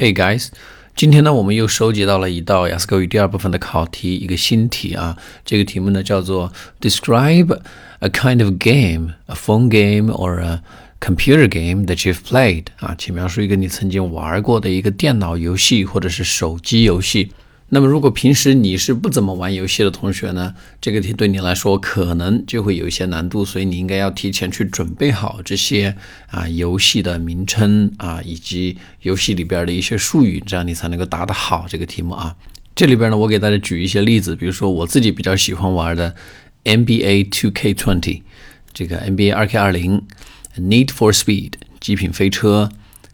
Hey guys，今天呢，我们又收集到了一道雅思口语第二部分的考题，一个新题啊。这个题目呢叫做 Describe a kind of game, a phone game or a computer game that you've played 啊，请描述一个你曾经玩过的一个电脑游戏或者是手机游戏。那么，如果平时你是不怎么玩游戏的同学呢，这个题对你来说可能就会有一些难度，所以你应该要提前去准备好这些啊游戏的名称啊，以及游戏里边的一些术语，这样你才能够答得好这个题目啊。这里边呢，我给大家举一些例子，比如说我自己比较喜欢玩的 NBA 2K20，这个 NBA 2K20，Need for Speed 极品飞车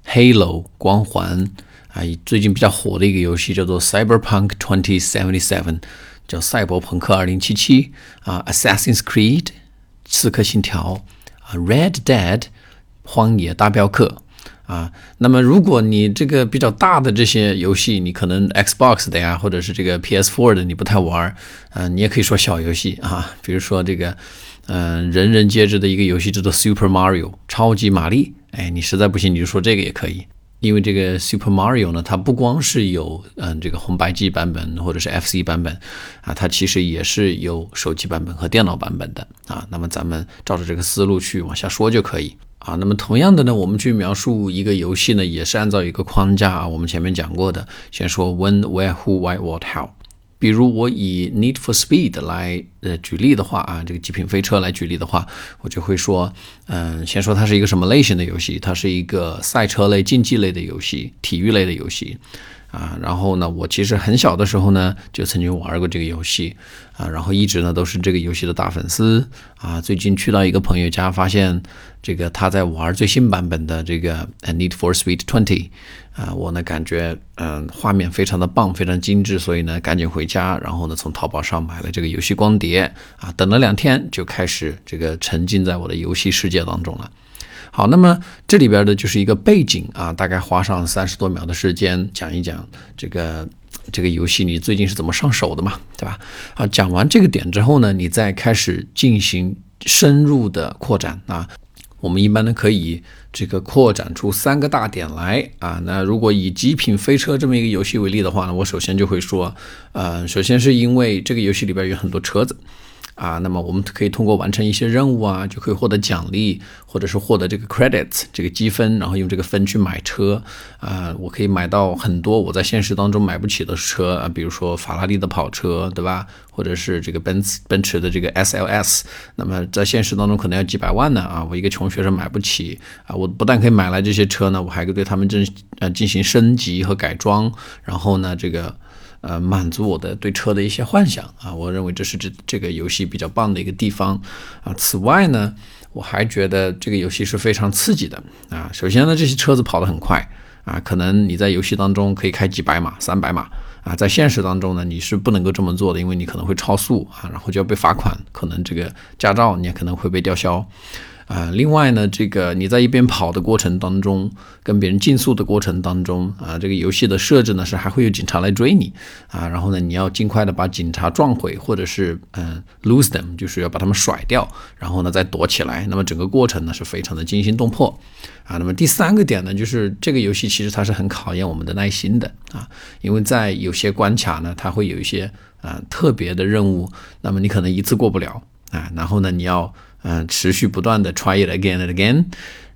，Halo 光环。啊，最近比较火的一个游戏叫做 Cyberpunk 2077，叫赛博朋克2077啊，Assassin's Creed 刺客信条啊，Red Dead 荒野大镖客啊。那么，如果你这个比较大的这些游戏，你可能 Xbox 的呀，或者是这个 PS4 的，你不太玩儿，嗯，你也可以说小游戏啊，比如说这个，嗯，人人皆知的一个游戏叫做 Super Mario 超级玛丽，哎，你实在不行你就说这个也可以。因为这个 Super Mario 呢，它不光是有嗯这个红白机版本或者是 FC 版本啊，它其实也是有手机版本和电脑版本的啊。那么咱们照着这个思路去往下说就可以啊。那么同样的呢，我们去描述一个游戏呢，也是按照一个框架啊。我们前面讲过的，先说 When, Where, Who, Why, What, How。比如我以 Need for Speed 来呃举例的话啊，这个极品飞车来举例的话，我就会说，嗯，先说它是一个什么类型的游戏，它是一个赛车类、竞技类的游戏，体育类的游戏。啊，然后呢，我其实很小的时候呢，就曾经玩过这个游戏，啊，然后一直呢都是这个游戏的大粉丝，啊，最近去到一个朋友家，发现这个他在玩最新版本的这个 Need for Speed Twenty，啊，我呢感觉嗯画面非常的棒，非常精致，所以呢赶紧回家，然后呢从淘宝上买了这个游戏光碟，啊，等了两天就开始这个沉浸在我的游戏世界当中了。好，那么这里边的就是一个背景啊，大概花上三十多秒的时间讲一讲这个这个游戏你最近是怎么上手的嘛，对吧？啊，讲完这个点之后呢，你再开始进行深入的扩展啊。我们一般呢可以这个扩展出三个大点来啊。那如果以极品飞车这么一个游戏为例的话呢，我首先就会说，呃，首先是因为这个游戏里边有很多车子。啊，那么我们可以通过完成一些任务啊，就可以获得奖励，或者是获得这个 credits 这个积分，然后用这个分去买车啊，我可以买到很多我在现实当中买不起的车啊，比如说法拉利的跑车，对吧？或者是这个奔驰奔驰的这个 SLS，那么在现实当中可能要几百万呢啊，我一个穷学生买不起啊，我不但可以买来这些车呢，我还可以对他们进呃进行升级和改装，然后呢这个。呃，满足我的对车的一些幻想啊，我认为这是这这个游戏比较棒的一个地方啊。此外呢，我还觉得这个游戏是非常刺激的啊。首先呢，这些车子跑得很快啊，可能你在游戏当中可以开几百码、三百码啊，在现实当中呢，你是不能够这么做的，因为你可能会超速啊，然后就要被罚款，可能这个驾照你也可能会被吊销。啊，另外呢，这个你在一边跑的过程当中，跟别人竞速的过程当中，啊，这个游戏的设置呢是还会有警察来追你，啊，然后呢，你要尽快的把警察撞毁，或者是嗯 lose them，就是要把他们甩掉，然后呢再躲起来。那么整个过程呢是非常的惊心动魄，啊，那么第三个点呢，就是这个游戏其实它是很考验我们的耐心的，啊，因为在有些关卡呢，它会有一些啊特别的任务，那么你可能一次过不了，啊，然后呢你要。嗯，持续不断的 try it again and again，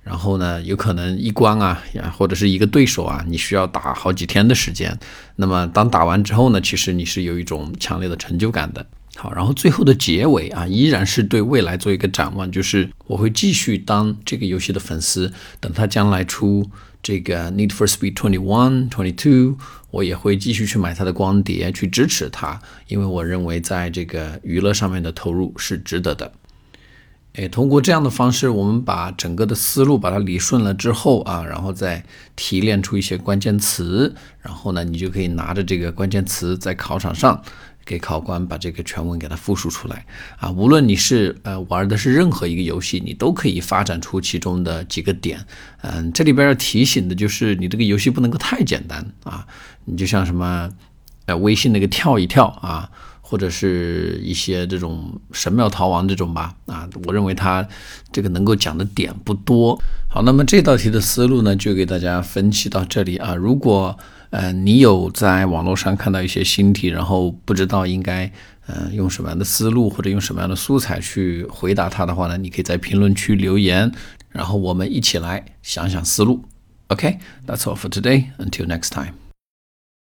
然后呢，有可能一关啊，或者是一个对手啊，你需要打好几天的时间。那么当打完之后呢，其实你是有一种强烈的成就感的。好，然后最后的结尾啊，依然是对未来做一个展望，就是我会继续当这个游戏的粉丝，等它将来出这个 Need for Speed Twenty One Twenty Two，我也会继续去买它的光碟，去支持它，因为我认为在这个娱乐上面的投入是值得的。诶，通过这样的方式，我们把整个的思路把它理顺了之后啊，然后再提炼出一些关键词，然后呢，你就可以拿着这个关键词在考场上给考官把这个全文给它复述出来啊。无论你是呃玩的是任何一个游戏，你都可以发展出其中的几个点。嗯，这里边要提醒的就是，你这个游戏不能够太简单啊。你就像什么呃微信那个跳一跳啊。或者是一些这种神庙逃亡这种吧，啊，我认为它这个能够讲的点不多。好，那么这道题的思路呢，就给大家分析到这里啊。如果呃你有在网络上看到一些新题，然后不知道应该呃用什么样的思路或者用什么样的素材去回答它的话呢，你可以在评论区留言，然后我们一起来想想思路。OK，that's all for today. Until next time.